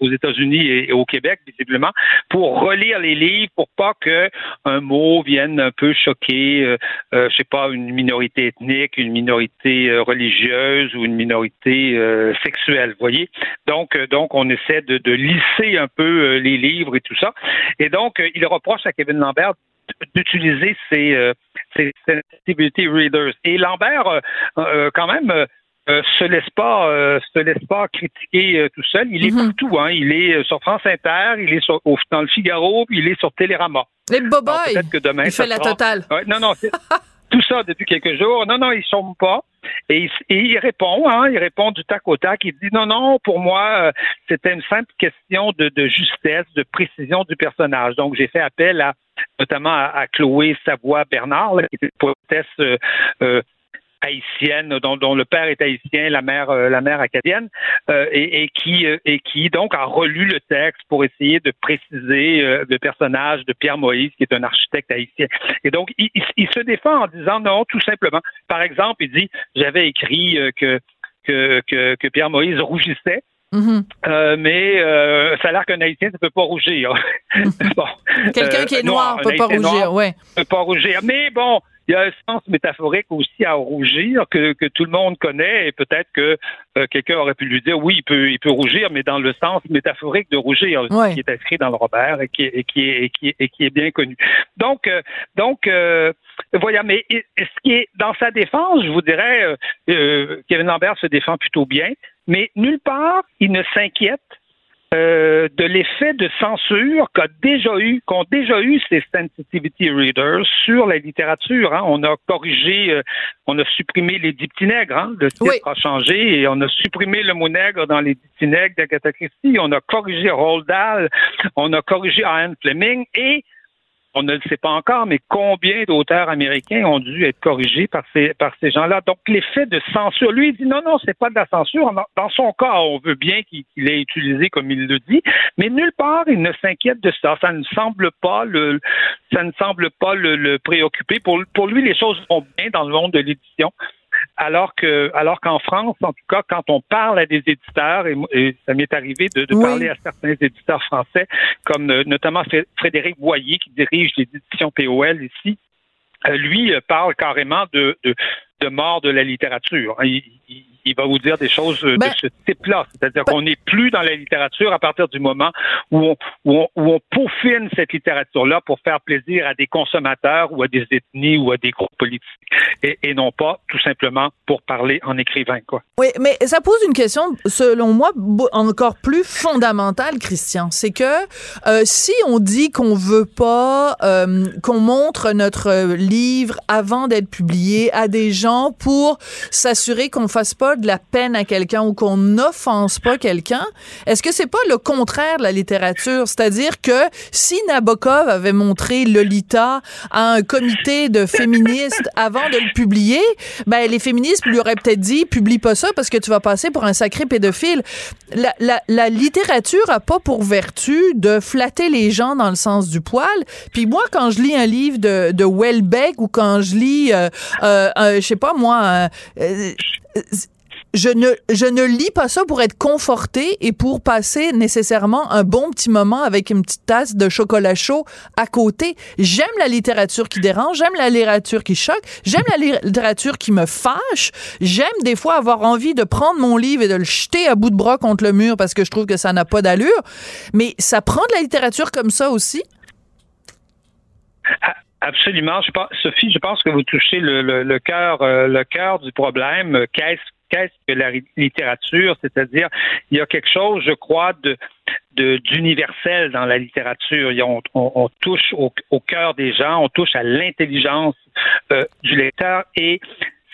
aux États-Unis et, au Québec, visiblement, pour relire les livres, pour pas que un mot vienne un peu choquer, euh, euh, je sais pas, une minorité ethnique, une minorité euh, religieuse ou une minorité euh, sexuelle. Voyez? Donc, donc, on essaie de, de lisser un peu les livres et tout ça. Et donc, il reproche à Kevin Lambert d'utiliser ces, ces sensitivity readers. Et Lambert, quand même, euh, se laisse pas euh, se laisse pas critiquer euh, tout seul. Il est mhm. partout. Hein. Il est sur France Inter, il est sur, dans le Figaro, puis il est sur Télérama.
Les boboy. Peut-être que demain, il fait la totale.
non, non, *laughs* tout ça depuis quelques jours. Non, non, il ne pas. Et il, répond, hein, il répond du tac au tac. Il dit non, non, pour moi, c'était une simple question de, justesse, de précision du personnage. Donc, j'ai fait appel à notamment à, Chloé Savoie Bernard, qui était poétesse euh, haïtienne, dont, le père est haïtien, la mère, euh, la mère acadienne, euh, et, qui euh, donc a relu le texte pour essayer de préciser le personnage de Pierre Moïse, qui est un architecte haïtien. Et donc il, se défend en disant non, tout simplement. Par exemple, il dit j'avais écrit que Pierre Moïse rougissait. Mm-hmm. euh, mais euh, ça a l'air qu'un Haïtien ne peut pas rougir. *laughs*
bon, *laughs* Quelqu'un qui est noir ne peut pas rougir, ouais.
peut pas rougir. Mais bon, il y a un sens métaphorique aussi à rougir que, que tout le monde connaît et peut-être que euh, quelqu'un aurait pu lui dire oui, il peut, il peut rougir, mais dans le sens métaphorique de rougir, qui est inscrit dans le Robert et qui, et qui, est, et qui, et qui est bien connu. Donc, euh, donc euh, voilà, mais ce qui est dans sa défense, je vous dirais, Kevin Lambert se défend plutôt bien, mais nulle part il ne s'inquiète euh, de l'effet de censure qu'a déjà eu, qu'ont déjà eu ces sensitivity readers sur la littérature. Hein. On a corrigé, euh, on a supprimé les dix nègres. Hein. Le titre a changé et on a supprimé le mot nègre dans les dix nègres d'Agatha Christie. On a corrigé Roald Dahl, on a corrigé Ian Fleming et on ne le sait pas encore, mais combien d'auteurs américains ont dû être corrigés par ces, par ces gens-là? Donc, l'effet de censure, lui, il dit non, non, c'est pas de la censure. Dans son cas, on veut bien qu'il ait utilisé comme il le dit, mais nulle part, il ne s'inquiète de ça. Ça ne semble pas le, ça ne semble pas le, préoccuper. Pour, pour lui, les choses vont bien dans le monde de l'édition alors que alors qu'en France, en tout cas, quand on parle à des éditeurs, et, ça m'est arrivé de, parler à certains éditeurs français, comme euh, notamment Frédéric Boyer, qui dirige l'édition POL ici, euh, lui euh, parle carrément de, de, mort de la littérature. Il, il, va vous dire des choses de ben, ce type-là. C'est-à-dire ben qu'on n'est plus dans la littérature à partir du moment où on, où on, où on peaufine cette littérature-là pour faire plaisir à des consommateurs ou à des ethnies ou à des groupes politiques et, et non pas tout simplement pour parler en écrivain. Quoi.
Oui, mais ça pose une question, selon moi, encore plus fondamentale, Christian. C'est que euh, si on dit qu'on veut pas euh, qu'on montre notre livre avant d'être publié à des gens pour s'assurer qu'on fasse pas de la peine à quelqu'un ou qu'on n'offense pas quelqu'un, est-ce que c'est pas le contraire de la littérature? C'est-à-dire que si Nabokov avait montré Lolita à un comité de féministes *laughs* avant de le publier, ben les féministes lui auraient peut-être dit publie pas ça parce que tu vas passer pour un sacré pédophile. La, la, la littérature a pas pour vertu de flatter les gens dans le sens du poil. Puis moi, quand je lis un livre de, de Welbeck ou quand je lis, euh, euh, je sais pas moi, euh, je ne, je ne lis pas ça pour être conforté et pour passer nécessairement un bon petit moment avec une petite tasse de chocolat chaud à côté. J'aime la littérature qui dérange, j'aime la littérature qui choque, j'aime la littérature qui me fâche, j'aime des fois avoir envie de prendre mon livre et de le jeter à bout de bras contre le mur parce que je trouve que ça n'a pas d'allure. Mais ça prend de la littérature comme ça aussi?
Absolument. Je pense, Sophie, je pense que vous touchez le, le, le cœur, euh, le cœur du problème. Qu'est-ce qu'est-ce que la littérature, c'est-à-dire il y a quelque chose, je crois, de d'universel dans la littérature. On, touche au, cœur des gens, on touche à l'intelligence euh, du lecteur et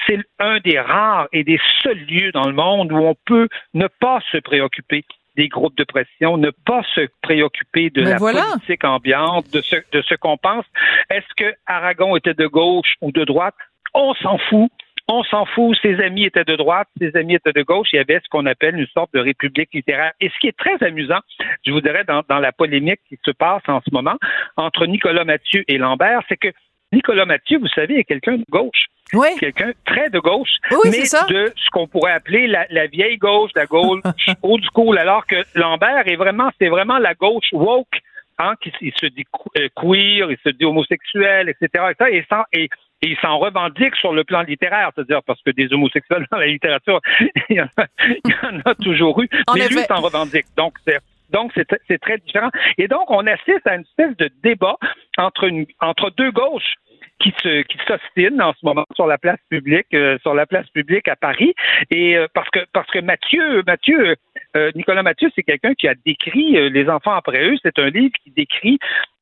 c'est un des rares et des seuls lieux dans le monde où on peut ne pas se préoccuper des groupes de pression, ne pas se préoccuper de la politique ambiante, de ce, de ce qu'on pense. Est-ce que Aragon était de gauche ou de droite? On s'en fout. On s'en fout. Ses amis étaient de droite, ses amis étaient de gauche. Il y avait ce qu'on appelle une sorte de république littéraire. Et ce qui est très amusant, je vous dirais, dans, dans la polémique qui se passe en ce moment entre Nicolas Mathieu et Lambert, c'est que Nicolas Mathieu, vous savez, est quelqu'un de gauche.
Oui.
Quelqu'un très de gauche,
oui,
mais de ce qu'on pourrait appeler la, vieille gauche, la gauche *laughs* old school, alors que Lambert est vraiment, c'est vraiment la gauche woke, hein, qui il se dit euh, queer, il se dit homosexuel, etc. et, ça, et, il s'en revendique sur le plan littéraire, c'est-à-dire parce que des homosexuels *laughs* dans la littérature, *laughs* il y en a, toujours eu, mais lui s'en revendique. Donc, c'est donc, c'est très différent. Et donc, on assiste à une espèce de débat entre, une, entre deux gauches qui se qui s'ostinent en ce moment sur la place publique euh, sur la place publique à Paris. Et euh, parce que parce que Mathieu Mathieu euh, Nicolas Mathieu c'est quelqu'un qui a décrit les enfants après eux. C'est un livre qui décrit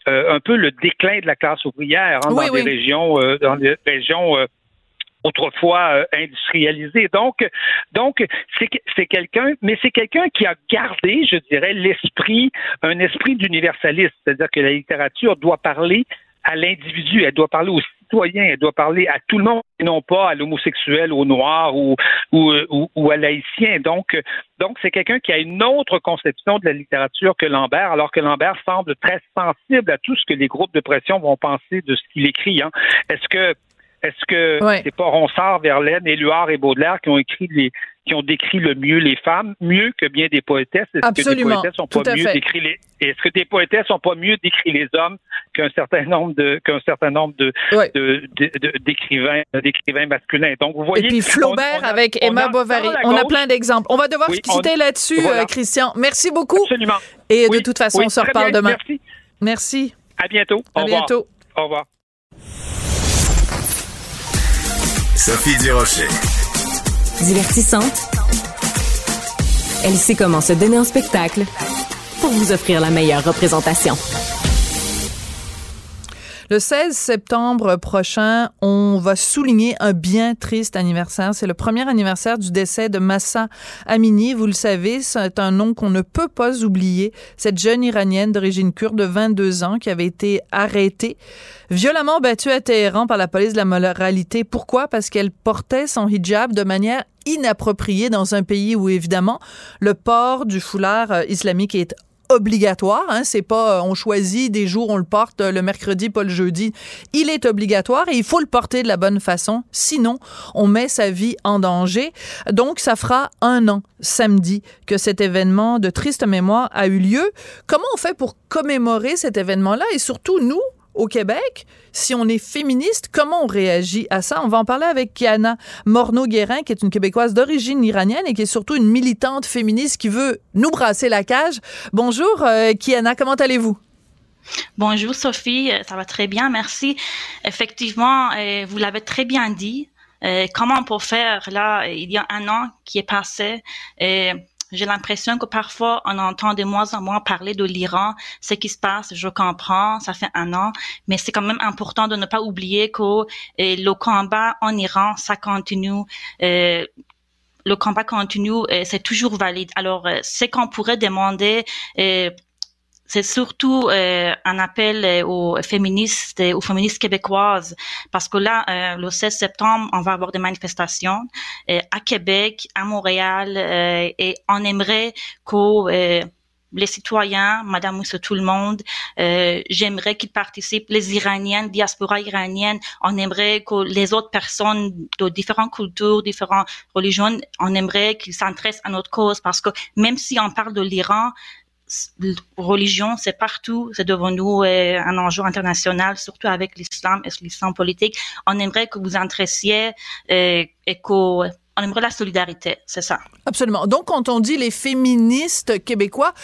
un peu le déclin de la classe ouvrière hein, dans, Des régions, dans des régions autrefois industrialisées. Donc, donc c'est quelqu'un, mais c'est quelqu'un qui a gardé, je dirais, l'esprit, un esprit d'universalisme, c'est-à-dire que la littérature doit parler à l'individu, elle doit parler aux citoyens, elle doit parler à tout le monde et non pas à l'homosexuel, au noir ou, ou, ou, à l'haïtien. Donc, donc c'est quelqu'un qui a une autre conception de la littérature que Lambert, alors que Lambert semble très sensible à tout ce que les groupes de pression vont penser de ce qu'il écrit. Hein. Est-ce que est-ce que c'est pas Ronsard, Verlaine, Éluard et Baudelaire qui ont écrit les qui ont décrit le mieux les femmes, mieux que bien des poétesses? Est-ce
que des
poétesses ont pas mieux décrit les est-ce que des poétesses ont pas mieux décrit les hommes qu'un certain nombre de qu'un certain nombre de, d'écrivains d'écrivains masculins? Donc vous voyez
Et puis Flaubert avec Emma Bovary. On a plein d'exemples. On va devoir se quitter là-dessus, euh, Christian. Merci beaucoup.
Absolument.
Et de toute façon, on se reparle demain.
Merci.
Merci.
À bientôt.
À bientôt.
Au revoir.
Sophie Durocher.
Divertissante. Elle sait comment se donner en spectacle pour vous offrir la meilleure représentation.
Le 16 septembre prochain, on va souligner un bien triste anniversaire. C'est le premier anniversaire du décès de Massa Amini. Vous le savez, c'est un nom qu'on ne peut pas oublier. Cette jeune iranienne d'origine kurde de 22 ans qui avait été arrêtée, violemment battue à Téhéran par la police de la moralité. Pourquoi? Parce qu'elle portait son hijab de manière inappropriée dans un pays où, évidemment, le port du foulard euh, islamique est obligatoire. Hein, c'est pas euh, on choisit des jours, on le porte euh, le mercredi, pas le jeudi. Il est obligatoire et il faut le porter de la bonne façon. Sinon, on met sa vie en danger. Donc, ça fera un an samedi que cet événement de triste mémoire a eu lieu. Comment on fait pour commémorer cet événement-là? Et surtout nous, au Québec, si on est féministe, comment on réagit à ça? On va en parler avec Kiana Morneau-Guérin, qui est une Québécoise d'origine iranienne et qui est surtout une militante féministe qui veut nous brasser la cage. Bonjour, euh, Kiana, comment allez-vous?
Bonjour Sophie, euh, ça va très bien, merci. Effectivement, euh, vous l'avez très bien dit. comment on peut faire? Là, il y a un an qui est passé, j'ai l'impression que parfois on entend de moins en moins parler de l'Iran, ce qui se passe, je comprends, ça fait un an, mais c'est quand même important de ne pas oublier que eh, le combat en Iran, ça continue. Euh, le combat continue, c'est toujours valide. Alors, euh, ce qu'on pourrait demander, c'est surtout euh, un appel euh, aux féministes, aux féministes québécoises, parce que là, euh, le 16 septembre, on va avoir des manifestations à Québec, à Montréal, et on aimerait que les citoyens, Madame Mousse, tout le monde, j'aimerais qu'ils participent, les Iraniennes, diaspora iranienne, on aimerait que les autres personnes de différentes cultures, différentes religions, on aimerait qu'ils s'intéressent à notre cause. Parce que même si on parle de l'Iran, religion, c'est partout, c'est devenu euh, un enjeu international, surtout avec l'islam et l'islam politique. On aimerait que vous intéressiez euh, et qu'on on aimerait la solidarité, c'est ça.
Absolument. Donc, quand on dit les féministes québécois,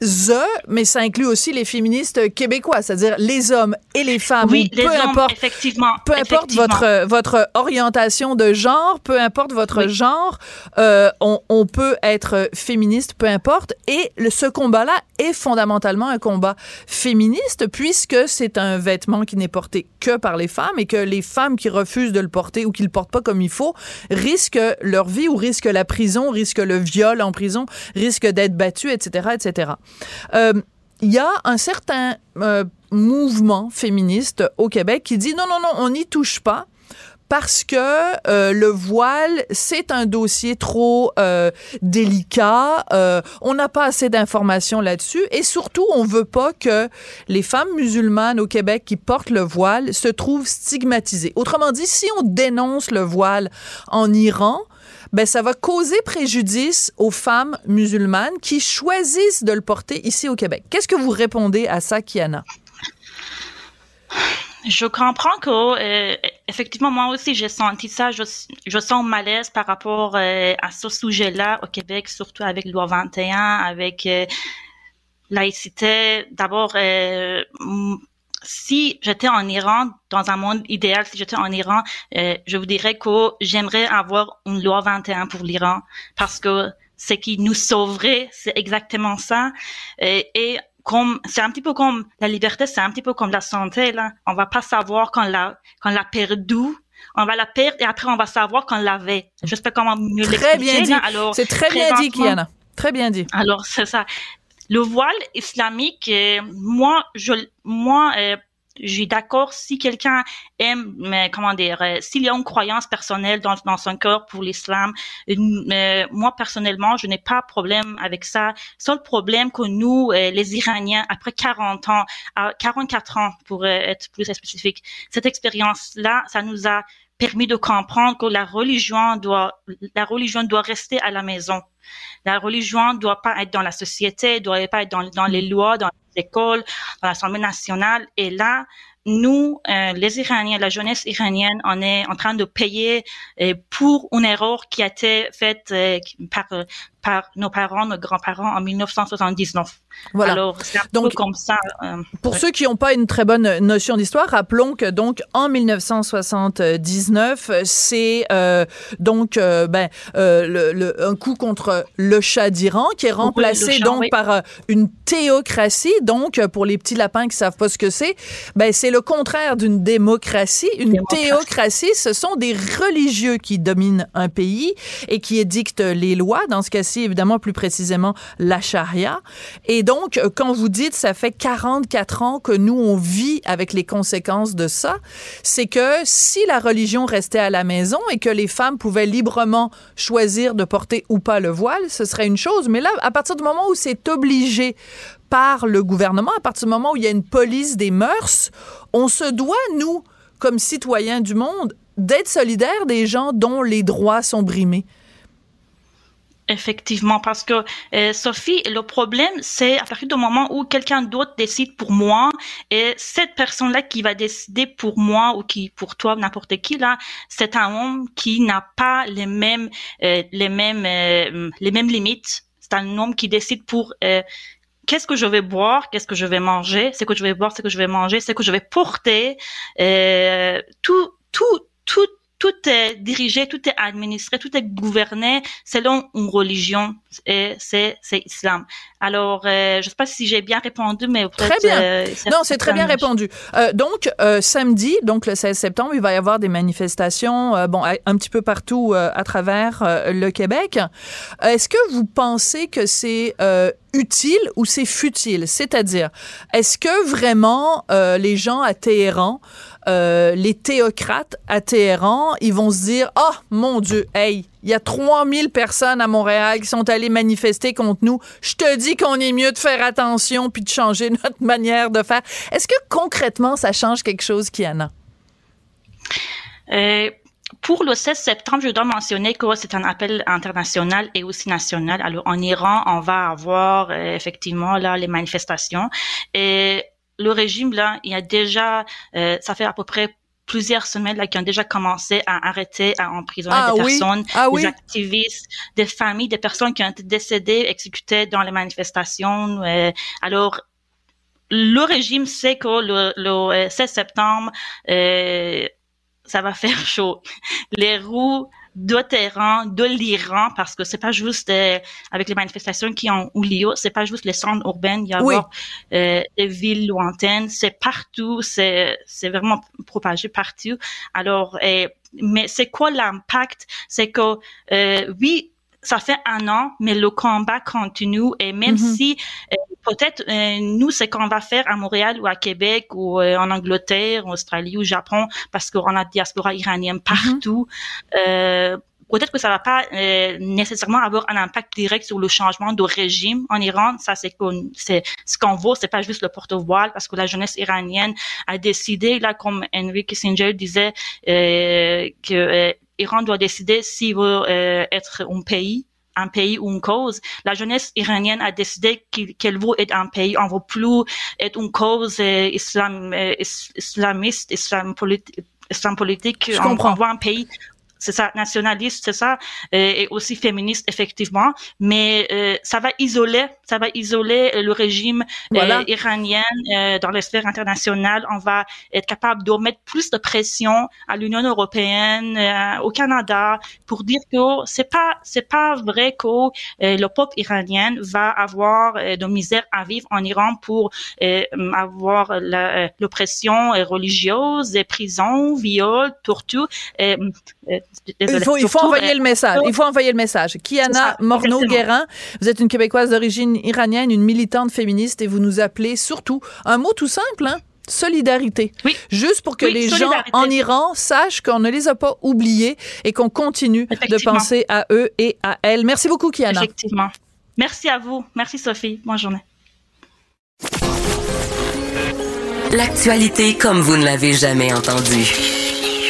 the, mais ça inclut aussi les féministes québécois, c'est-à-dire les hommes et les femmes.
Oui,
peu importe,
effectivement.
Peu importe votre votre orientation de genre, peu importe votre genre, euh, on, on, peut être féministe, peu importe. Et le, ce combat-là est fondamentalement un combat féministe puisque c'est un vêtement qui n'est porté que par les femmes et que les femmes qui refusent de le porter ou qui le portent pas comme il faut risquent leur vie ou risquent la prison, risquent le viol en prison, risquent d'être battues, etc., etc. Euh, il y a un certain euh, mouvement féministe au Québec qui dit non, non, non, on n'y touche pas parce que euh, le voile, c'est un dossier trop délicat. on n'a pas assez d'informations là-dessus. Et surtout, on veut pas que les femmes musulmanes au Québec qui portent le voile se trouvent stigmatisées. Autrement dit, si on dénonce le voile en Iran, ben ça va causer préjudice aux femmes musulmanes qui choisissent de le porter ici au Québec. Qu'est-ce que vous répondez à ça, Kiana?
Je comprends que euh, effectivement moi aussi j'ai senti ça. Je, je sens malaise par rapport euh, à ce sujet-là au Québec, surtout avec loi 21, avec euh, laïcité. D'abord, si j'étais en Iran, dans un monde idéal, si j'étais en Iran, euh, je vous dirais que j'aimerais avoir une loi 21 pour l'Iran parce que ce qui nous sauverait, c'est exactement ça. Et, et comme c'est un petit peu comme la liberté, c'est un petit peu comme la santé là. On va pas savoir quand la quand l'a perdu. On va la perdre et après on va savoir qu'on l'avait. Je sais pas comment mieux l'expliquer.
Très bien dit. Alors, c'est très bien dit, Kiana. Très bien dit.
Alors c'est ça le voile islamique, euh, moi, je, moi, euh, je suis d'accord si quelqu'un aime, mais comment dire, euh, s'il y a une croyance personnelle dans, dans son cœur pour l'islam, moi personnellement, je n'ai pas de problème avec ça. Seul problème que nous, les Iraniens, après 40 ans, à 44 ans pour être plus spécifique, cette expérience-là, ça nous a permis de comprendre que la religion doit, la religion doit rester à la maison. La religion ne doit pas être dans la société, ne doit pas être dans, dans les lois, dans les écoles, dans l'Assemblée nationale. Et là, nous, euh, les Iraniens, la jeunesse iranienne, on est en train de payer euh, pour une erreur qui a été faite euh, par par nos parents, nos grands-parents en 1979. Voilà. Alors, c'est un donc, peu comme ça.
Euh, pour ceux qui n'ont pas une très bonne notion d'histoire, rappelons que donc en 1979, c'est euh, donc euh, ben euh, le, un coup contre le Shah d'Iran qui est remplacé donc par une théocratie. Donc pour les petits lapins qui savent pas ce que c'est, ben c'est le contraire d'une démocratie. Une théocratie, ce sont des religieux qui dominent un pays et qui édictent les lois. Dans ce cas-ci évidemment plus précisément la charia. Et donc, euh, quand vous dites ça fait 44 ans que nous, on vit avec les conséquences de ça, c'est que si la religion restait à la maison et que les femmes pouvaient librement choisir de porter ou pas le voile, ce serait une chose. Mais là, à partir du moment où c'est obligé par le gouvernement, à partir du moment où il y a une police des mœurs, on se doit, nous, comme citoyens du monde, d'être solidaires des gens dont les droits sont brimés.
Effectivement, parce que euh, Sophie, le problème, c'est à partir du moment où quelqu'un d'autre décide pour moi, et cette personne-là qui va décider pour moi ou qui pour toi, n'importe qui là, c'est un homme qui n'a pas les mêmes euh, les mêmes euh, les mêmes limites. C'est un homme qui décide pour qu'est-ce que je vais boire, qu'est-ce que je vais manger, ce que je vais boire, ce que je vais manger, ce que je vais porter, tout tout tout tout est dirigé, tout est administré, tout est gouverné selon une religion, et c'est c'est islam. Alors, euh, je sais pas si j'ai bien répondu, mais
très bien. Euh, non, c'est très bien répondu. Euh, donc euh, samedi, donc le 16 septembre, il va y avoir des manifestations, euh, bon, un petit peu partout à travers le Québec. Est-ce que vous pensez que c'est utile ou c'est futile? C'est-à-dire, est-ce que vraiment les gens à Téhéran euh, les théocrates à Téhéran, ils vont se dire, oh mon Dieu, hey, il y a 3000 personnes à Montréal qui sont allées manifester contre nous. Je te dis qu'on est mieux de faire attention puis de changer *laughs* notre manière de faire. Est-ce que concrètement, ça change quelque chose, Kiana?
Euh, pour le 16 septembre, je dois mentionner que c'est un appel international et aussi national. Alors, en Iran, on va avoir euh, effectivement là les manifestations et le régime là, il y a déjà, euh, ça fait à peu près plusieurs semaines là, qui ont déjà commencé à arrêter, à emprisonner ah des personnes, ah des activistes, des familles, des personnes qui ont été décédées, exécutées dans les manifestations. Euh, alors, le régime sait que le, le 16 septembre, euh, ça va *laughs* faire chaud. Les roues de terrain de l'Iran parce que c'est pas juste euh, avec les manifestations qui ont eu lieu, c'est pas juste les centres urbains, il y a euh, des villes lointaines, c'est partout, c'est c'est vraiment propagé partout. Alors, euh, mais c'est quoi l'impact? C'est que euh, oui, ça fait un an, mais le combat continue et même mm-hmm. si euh, peut-être euh, nous, ce qu'on va faire à Montréal ou à Québec ou euh, en Angleterre, en Australie ou au Japon, parce qu'on a diaspora iranienne partout, mm-hmm peut-être que ça va pas euh, nécessairement avoir un impact direct sur le changement de régime en Iran. Ça, c'est c'est ce qu'on voit, c'est pas juste le porte-voile, parce que la jeunesse iranienne a décidé, là, comme Henry Kissinger disait, euh, que euh, Iran doit décider s'il veut euh, être un pays un pays ou une cause. La jeunesse iranienne a décidé qu'elle veut être un pays. On veut plus être une cause euh, islam, euh, islamiste, islam politique islam politique.
Je on,
on un pays c'est ça, nationaliste, c'est ça, euh, et aussi féministe effectivement, mais euh, ça va isoler, ça va isoler euh, le régime iranien dans l'esphère internationale. On va être capable de mettre plus de pression à l'Union européenne, au Canada, pour dire que c'est pas c'est pas vrai que le peuple iranien va avoir de misère à vivre en Iran pour avoir l'oppression religieuse, prisons, viols, torture
il faut, il faut envoyer le message. Il faut envoyer le message. Kiana Morneau-Guérin, vous êtes une Québécoise d'origine iranienne, une militante féministe et vous nous appelez surtout un mot tout simple, hein? solidarité.
Oui.
Juste pour que les gens en Iran sachent qu'on ne les a pas oubliés et qu'on continue de penser à eux et à elles. Merci beaucoup, Kiana.
Effectivement. Merci à vous. Merci, Sophie. Bonne journée.
L'actualité comme vous ne l'avez jamais entendue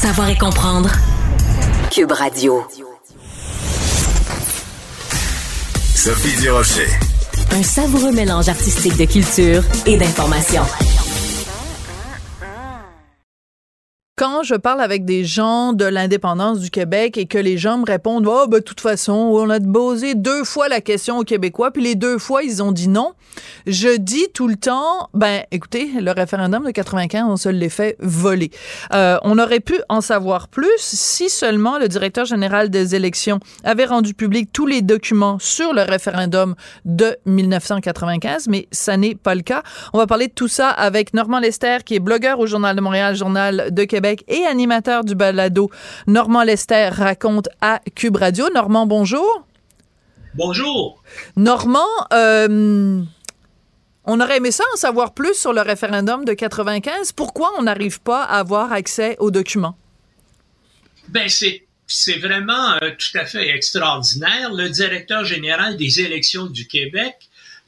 Savoir et comprendre. Cube Radio.
Sophie Durocher.
Un savoureux mélange artistique de culture et d'information.
Je parle avec des gens de l'indépendance du Québec et que les gens me répondent oh ben de toute façon on a posé deux fois la question aux Québécois puis les deux fois ils ont dit non je dis tout le temps ben écoutez le référendum de 95 on se l'est fait voler. Euh, on aurait pu en savoir plus si seulement le directeur général des élections avait rendu public tous les documents sur le référendum de 1995 mais ça n'est pas le cas. On va parler de tout ça avec Normand Lester qui est blogueur au Journal de Montréal Journal de Québec et animateur du balado Normand Lester raconte à Cube Radio. Normand, bonjour.
Bonjour.
Normand, euh, on aurait aimé ça en savoir plus sur le référendum de 95. Pourquoi on n'arrive pas à avoir accès aux documents?
Ben, c'est c'est vraiment euh, tout à fait extraordinaire. Le directeur général des élections du Québec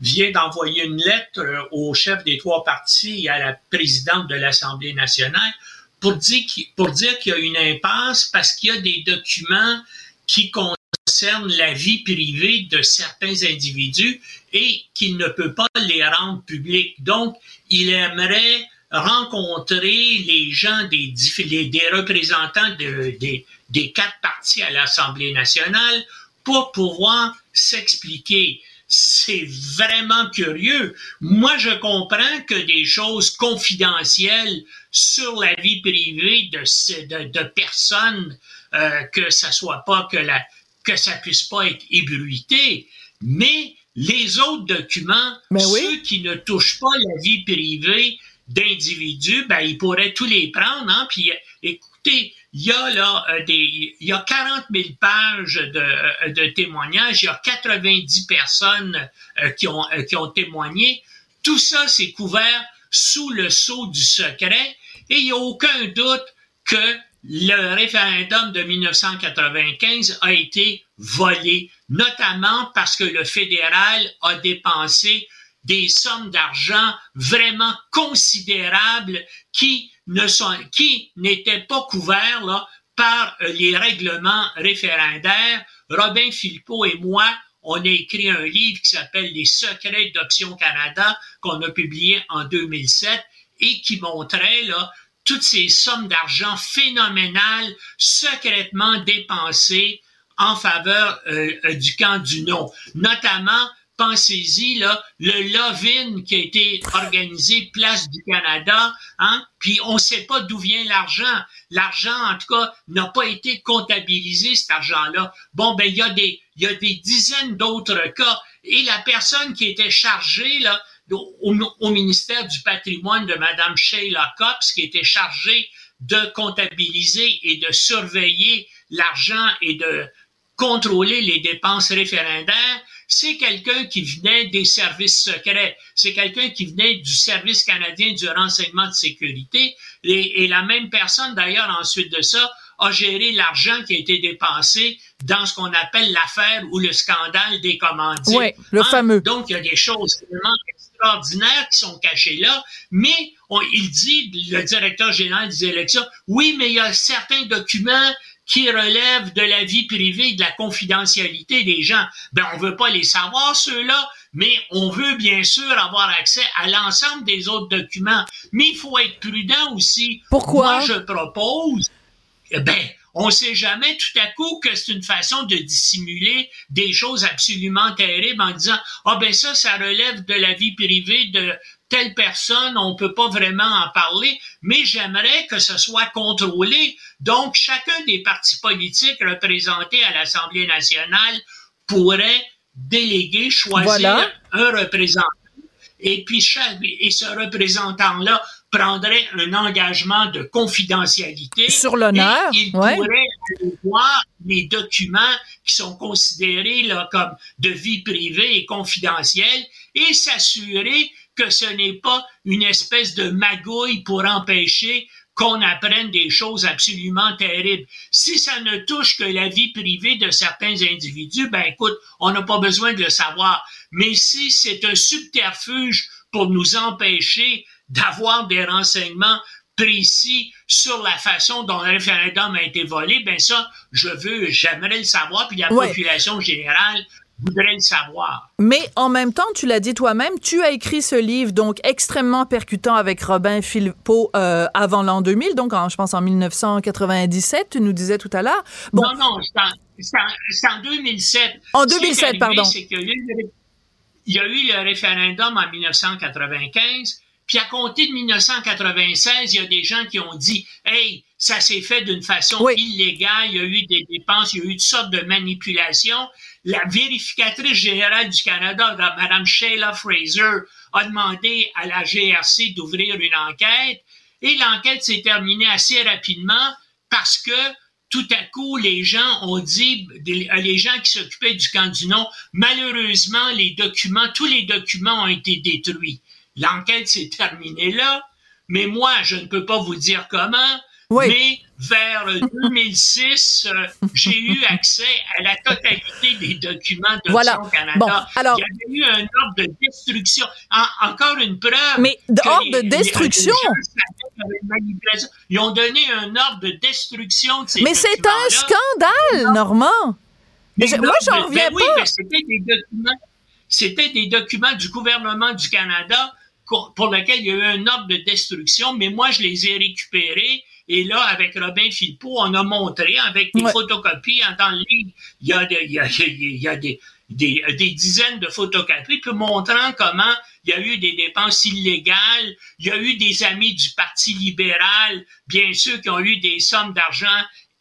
vient d'envoyer une lettre euh, au chef des trois partis et à la présidente de l'Assemblée nationale pour dire, qu'il y a une impasse parce qu'il y a des documents qui concernent la vie privée de certains individus et qu'il ne peut pas les rendre publics. Donc, il aimerait rencontrer les gens, des, des représentants des quatre partis à l'Assemblée nationale pour pouvoir s'expliquer c'est vraiment curieux. Moi, je comprends que des choses confidentielles sur la vie privée de, de, personnes, euh, que ça soit pas que la, que ça puisse pas être ébruité, mais les autres documents, ceux qui ne touchent pas la vie privée d'individus, ben, ils pourraient tous les prendre, hein, puis écoutez, il y a là euh, des, il y a 40 000 pages de, euh, de témoignages, il y a 90 personnes euh, qui ont qui ont témoigné. Tout ça, c'est couvert sous le sceau du secret Et il n'y a aucun doute que le référendum de 1995 a été volé, notamment parce que le fédéral a dépensé des sommes d'argent vraiment considérables qui qui n'étaient pas couverts par euh, les règlements référendaires. Robin Philippot et moi, on a écrit un livre qui s'appelle Les secrets d'Option Canada qu'on a publié en 2007 et qui montrait toutes ces sommes d'argent phénoménales secrètement dépensées en faveur euh, euh, du camp du non, notamment pensez-y, là, le Love-In qui a été organisé Place du Canada, hein, puis on ne sait pas d'où vient l'argent. L'argent, en tout cas, n'a pas été comptabilisé, cet argent-là. Bon, ben, il y a des, il y a des dizaines d'autres cas. Et la personne qui était chargée, là, au, ministère du patrimoine de Mme Sheila Copps, qui était chargée de comptabiliser et de surveiller l'argent et de contrôler les dépenses référendaires, c'est quelqu'un qui venait des services secrets, c'est quelqu'un qui venait du service canadien du renseignement de sécurité, et, la même personne d'ailleurs ensuite de ça a géré l'argent qui a été dépensé dans ce qu'on appelle l'affaire ou le scandale des commandites.
Oui, le hein? fameux.
Donc, il y a des choses vraiment extraordinaires qui sont cachées là, mais il dit, le directeur général des élections, oui, mais il y a certains documents qui relèvent de la vie privée et de la confidentialité des gens. Ben, on veut pas les savoir, ceux-là, mais on veut bien sûr avoir accès à l'ensemble des autres documents. Mais il faut être prudent aussi.
Pourquoi?
Moi, je propose, ben, on sait jamais tout à coup que c'est une façon de dissimuler des choses absolument terribles en disant, ah ben ça, ça relève de la vie privée de telle personne, on peut pas vraiment en parler, mais j'aimerais que ce soit contrôlé. Donc, chacun des partis politiques représentés à l'Assemblée nationale pourrait déléguer, choisir un représentant. Et puis, et ce représentant-là prendrait un engagement de confidentialité.
Sur l'honneur.
Il pourrait aller voir les documents qui sont considérés là, comme de vie privée et confidentielle et s'assurer que ce n'est pas une espèce de magouille pour empêcher qu'on apprenne des choses absolument terribles. Si ça ne touche que la vie privée de certains individus, ben écoute, on n'a pas besoin de le savoir. Mais si c'est un subterfuge pour nous empêcher d'avoir des renseignements précis sur la façon dont le référendum a été volé, ben ça, je veux, j'aimerais le savoir, puis la population générale voudrais le savoir.
Mais en même temps, tu l'as dit toi-même, tu as écrit ce livre donc extrêmement percutant avec Robin Philippot euh, avant l'an 2000, donc je pense en 1997, tu nous disais tout à l'heure.
Bon. Non, non, c'est en, 2007.
En 2007, pardon.
il y a eu le référendum en 1995 puis à compter de 1996, il y a des gens qui ont dit, hey, ça s'est fait d'une façon illégale, il y a eu des dépenses, il y a eu toutes sortes de manipulations. La vérificatrice générale du Canada, Mme Sheila Fraser, a demandé à la GRC d'ouvrir une enquête et l'enquête s'est terminée assez rapidement parce que tout à coup, les gens ont dit, les gens qui s'occupaient du camp du non, malheureusement, les documents, tous les documents ont été détruits. L'enquête s'est terminée là, mais moi, je ne peux pas vous dire comment, mais vers 2006, euh, j'ai eu accès à la totalité des documents de voilà. Canada. alors, Il y avait eu un ordre de destruction. encore une preuve.
Mais ordre de destruction?
ils ont donné un ordre de destruction de ces
Mais c'est un scandale, Normand. Mais, moi, j'en reviens
ben pas. c'était des documents. C'était des documents du gouvernement du Canada pour lequel il y a eu un ordre de destruction, mais moi, je les ai récupérés. Et là, avec Robin Philpot, on a montré avec des photocopies dans le livre, il y a, des, il y a, il y a des, des, des, dizaines de photocopies, puis montrant comment il y a eu des dépenses illégales, il y a eu des amis du Parti libéral, bien sûr, qui ont eu des sommes d'argent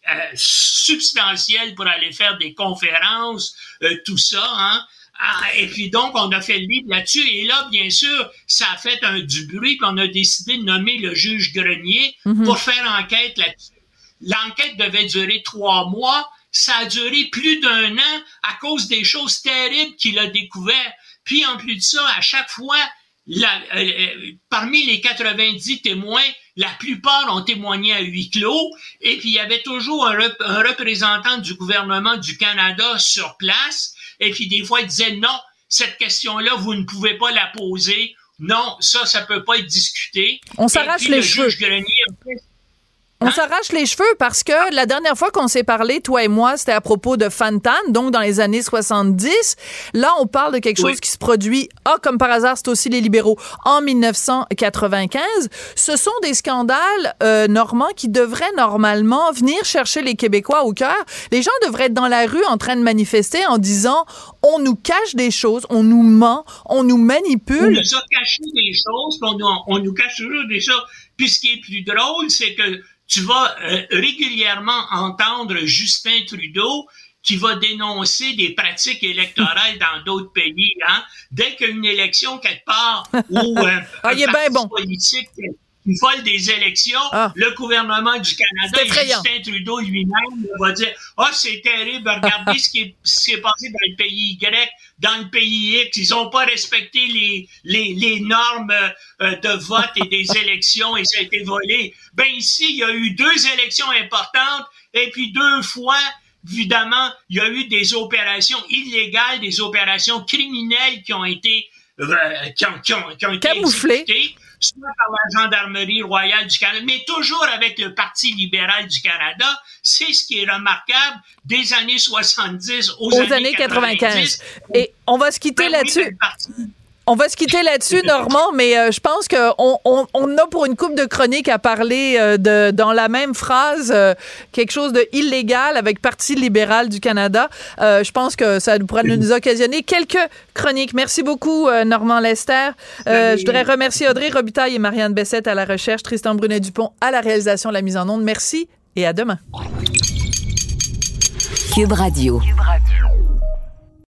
euh, substantielles pour aller faire des conférences, euh, tout ça, hein. Ah, et puis donc, on a fait le livre là-dessus. Et là, bien sûr, ça a fait un, du bruit, puis on a décidé de nommer le juge Grenier mhm. pour faire enquête là-dessus. L'enquête devait durer trois mois. Ça a duré plus d'un an à cause des choses terribles qu'il a découvertes. Puis en plus de ça, à chaque fois, la, euh, euh, parmi les 90 témoins, La plupart ont témoigné à huis clos. Et puis, il y avait toujours un, un représentant du gouvernement du Canada sur place. Et puis, des fois, il disait non, cette question-là, vous ne pouvez pas la poser. Non, ça, ça peut pas être discuté.
On s'arrache les cheveux. On s'arrache les cheveux parce que la dernière fois qu'on s'est parlé, toi et moi, c'était à propos de Fantan, donc dans les années 70. Là, on parle de quelque chose qui se produit, ah, comme par hasard, c'est aussi les libéraux, en 1995. Ce sont des scandales euh, normands qui devraient normalement venir chercher les Québécois au cœur. Les gens devraient être dans la rue en train de manifester en disant on nous cache des choses, on nous ment, on nous manipule. On
nous a caché des choses, on nous, on nous cache toujours des choses. Puis ce qui est plus drôle, c'est que tu vas euh, régulièrement entendre Justin Trudeau qui va dénoncer des pratiques électorales dans d'autres pays. Hein? Dès qu'il y a une élection quelque part où euh, *laughs*
ah, un parti bon.
politique qui vole des élections, ah. le gouvernement du Canada et Justin Trudeau lui-même va dire « Ah, oh, c'est terrible, regardez *laughs* ce qui est passé dans le pays Y, dans le pays X, ils ont pas respecté les, les, les normes euh, de vote et des élections et ça a été volé. Ben ici, il y a eu deux élections importantes et puis deux fois, évidemment, il y a eu des opérations illégales, des opérations criminelles qui ont été euh, qui ont, qui ont, qui ont été exécutées soit par la Gendarmerie royale du Canada, mais toujours avec le Parti libéral du Canada. C'est ce qui est remarquable des années 70 aux, années, 95.
Et on va se quitter ben là-dessus. On va se quitter là-dessus, *laughs* Normand, mais euh, je pense qu'on on, on, a pour une coupe de chronique à parler euh, de dans la même phrase euh, quelque chose de illégal avec Parti libéral du Canada. je pense que ça pourrait nous occasionner quelques chroniques. Merci beaucoup, Normand Lester. je voudrais remercier Audrey Robitaille et Marianne Bessette à la recherche, Tristan Brunet-Dupont à la réalisation, la mise en onde. Merci et à demain. Cube Radio. Cube Radio.